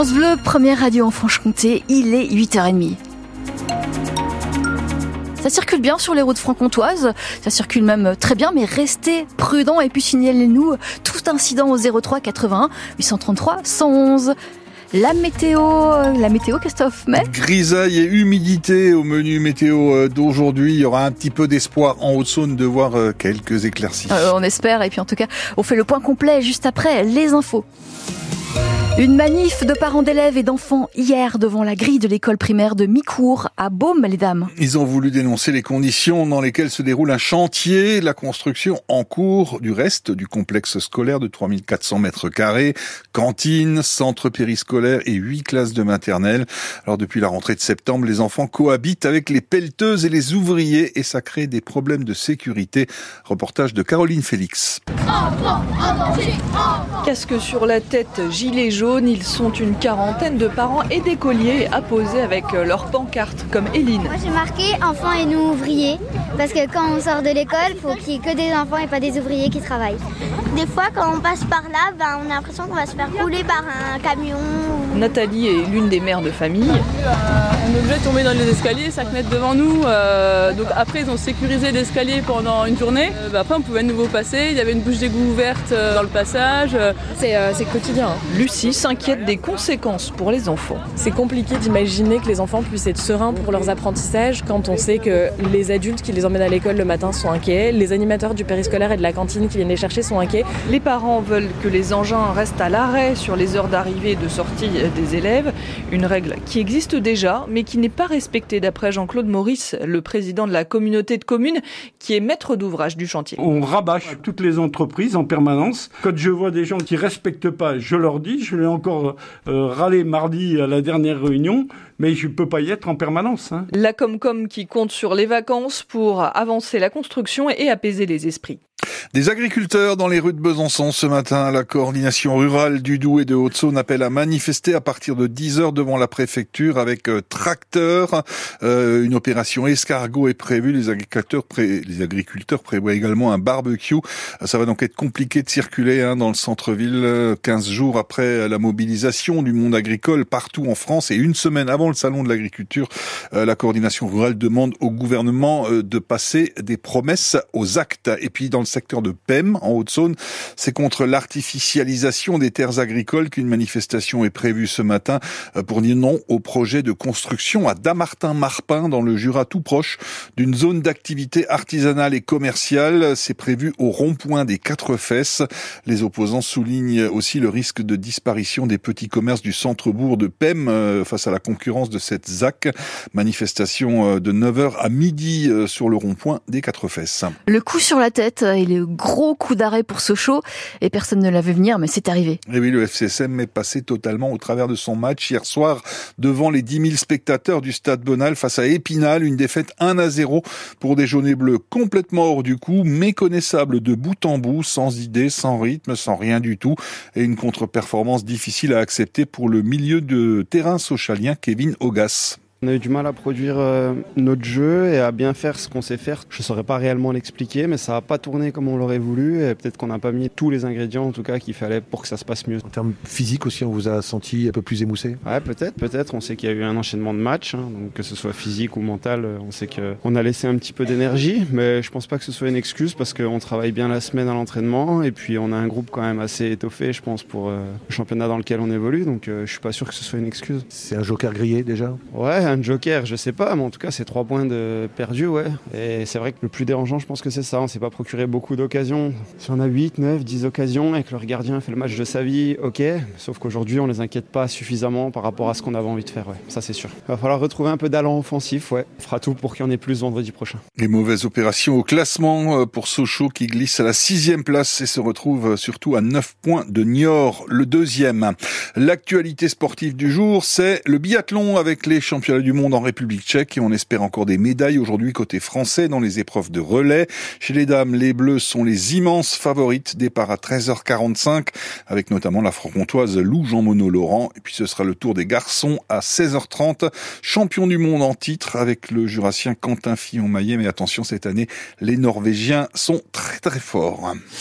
France Bleu, première radio en Franche-Comté, il est 8h30. Ça circule bien sur les routes franc-comtoises, ça circule même très bien, mais restez prudents et puis signalez-nous tout incident au 03 81 833 111. La météo, la météo, Christophe mais Grisaille et humidité au menu météo euh, d'aujourd'hui. Il y aura un petit peu d'espoir en Haute-Saône de voir euh, quelques éclaircies. Euh, on espère, et puis en tout cas, on fait le point complet juste après les infos. Une manif de parents d'élèves et d'enfants hier devant la grille de l'école primaire de Micourt à Baume, les dames. Ils ont voulu dénoncer les conditions dans lesquelles se déroule un chantier, la construction en cours du reste du complexe scolaire de 3400 mètres carrés, cantine, centre périscolaire et huit classes de maternelle. Alors depuis la rentrée de septembre, les enfants cohabitent avec les pelleteuses et les ouvriers et ça crée des problèmes de sécurité. Reportage de Caroline Félix. Casque sur la tête, gilet jaune, ils sont une quarantaine de parents et d'écoliers à poser avec leurs pancartes, comme Eline. Moi j'ai marqué enfants et nous ouvriers, parce que quand on sort de l'école, il faut qu'il n'y ait que des enfants et pas des ouvriers qui travaillent. Des fois quand on passe par là, ben, on a l'impression qu'on va se faire rouler par un camion. Nathalie est l'une des mères de famille. on est obligé de tomber dans les escaliers, 5 mètres devant nous. euh, donc après, ils ont sécurisé l'escalier pendant une journée. Euh, bah, après, on pouvait de nouveau passer. Il y avait une bouche d'égout ouverte euh, dans le passage. Euh, C'est euh, quotidien. Lucie s'inquiète des conséquences pour les enfants. C'est compliqué d'imaginer que les enfants puissent être sereins pour leurs apprentissages quand on sait que les adultes qui les emmènent à l'école le matin sont inquiets, les animateurs du périscolaire et de la cantine qui viennent les chercher sont inquiets. Les parents veulent que les engins restent à l'arrêt sur les heures d'arrivée et de sortie des élèves, une règle qui existe déjà mais qui n'est pas respectée d'après Jean-Claude Maurice, le président de la communauté de communes qui est maître d'ouvrage du chantier. On rabâche toutes les entreprises en permanence. Quand je vois des gens qui respectent pas, je leur dis, je l'ai encore euh, râlé mardi à la dernière réunion, mais je peux pas y être en permanence. hein. La Comcom qui compte sur les vacances pour avancer la construction et apaiser les esprits. Des agriculteurs dans les rues de Besançon ce matin. La coordination rurale du Doubs et de Haute-Saône appelle à manifester à partir de 10 heures devant la préfecture avec euh, tracteurs. Euh, une opération escargot est prévue. Les agriculteurs, les agriculteurs prévoient également un barbecue. Ça va donc être compliqué de circuler hein, dans le centre-ville euh, 15 jours après la mobilisation du monde agricole partout en France et une semaine avant le salon de l'agriculture. euh, la coordination rurale demande au gouvernement euh, de passer des promesses aux actes. Et puis dans le secteur de PEM, en Haute-Saône, c'est contre l'artificialisation des terres agricoles qu'une manifestation est prévue ce matin euh, pour dire non au projet de construction à Damartin-Marpin dans le Jura tout proche d'une zone d'activité artisanale et commerciale. C'est prévu au rond-point des quatre fesses. Les opposants soulignent aussi le risque de disparition des petits commerces du centre-bourg de PEM euh, face à la concurrence de cette ZAC. Manifestation euh, de 9h à midi sur le rond-point des quatre fesses. Le coup sur la tête et gros coup d'arrêt pour Sochaux, et personne ne l'avait venir, mais c'est arrivé. Et oui, le FCSM est passé totalement au travers de son match hier soir devant les 10 000 spectateurs du stade Bonal face à Épinal. Une défaite 1 à 0 pour des jaunes et bleus complètement hors du coup, méconnaissables de bout en bout, sans idée, sans rythme, sans rien du tout. Et une contre-performance difficile à accepter pour le milieu de terrain socialien Kevin Ogas. On a eu du mal à produire euh, notre jeu et à bien faire ce qu'on sait faire. Je saurais pas réellement l'expliquer, mais ça n'a pas tourné comme on l'aurait voulu et peut-être qu'on n'a pas mis tous les ingrédients en tout cas qu'il fallait pour que ça se passe mieux. En termes physiques aussi, on vous a senti un peu plus émoussé? Ouais, peut-être, peut-être. On sait qu'il y a eu un enchaînement de matchs, hein, donc que ce soit physique ou mental, euh, on sait qu'on a laissé un petit peu d'énergie, mais je pense pas que ce soit une excuse parce qu'on travaille bien la semaine à l'entraînement et puis on a un groupe quand même assez étoffé, je pense, pour euh, le championnat dans lequel on évolue, donc euh, je suis pas sûr que ce soit une excuse. C'est un joker grillé déjà? Ouais, un joker, je sais pas, mais en tout cas, c'est trois points de perdus, ouais. Et c'est vrai que le plus dérangeant, je pense que c'est ça. On s'est pas procuré beaucoup d'occasions. Si on a 8, 9, 10 occasions et que le gardien fait le match de sa vie, ok. Sauf qu'aujourd'hui, on les inquiète pas suffisamment par rapport à ce qu'on avait envie de faire, ouais. Ça, c'est sûr. Il va falloir retrouver un peu d'allant offensif, ouais. On fera tout pour qu'il y en ait plus vendredi prochain. Les mauvaises opérations au classement euh, pour Sochaux qui glisse à la sixième place et se retrouve euh, surtout à 9 points de Niort, le deuxième. L'actualité sportive du jour, c'est le biathlon avec les championnats du monde en République tchèque et on espère encore des médailles aujourd'hui côté français dans les épreuves de relais. Chez les dames, les bleus sont les immenses favorites. Départ à 13h45 avec notamment la franc-comtoise Lou Jean-Monod Laurent. Et puis ce sera le tour des garçons à 16h30. Champion du monde en titre avec le jurassien Quentin Fillon-Maillet. Mais attention, cette année, les Norvégiens sont très très forts.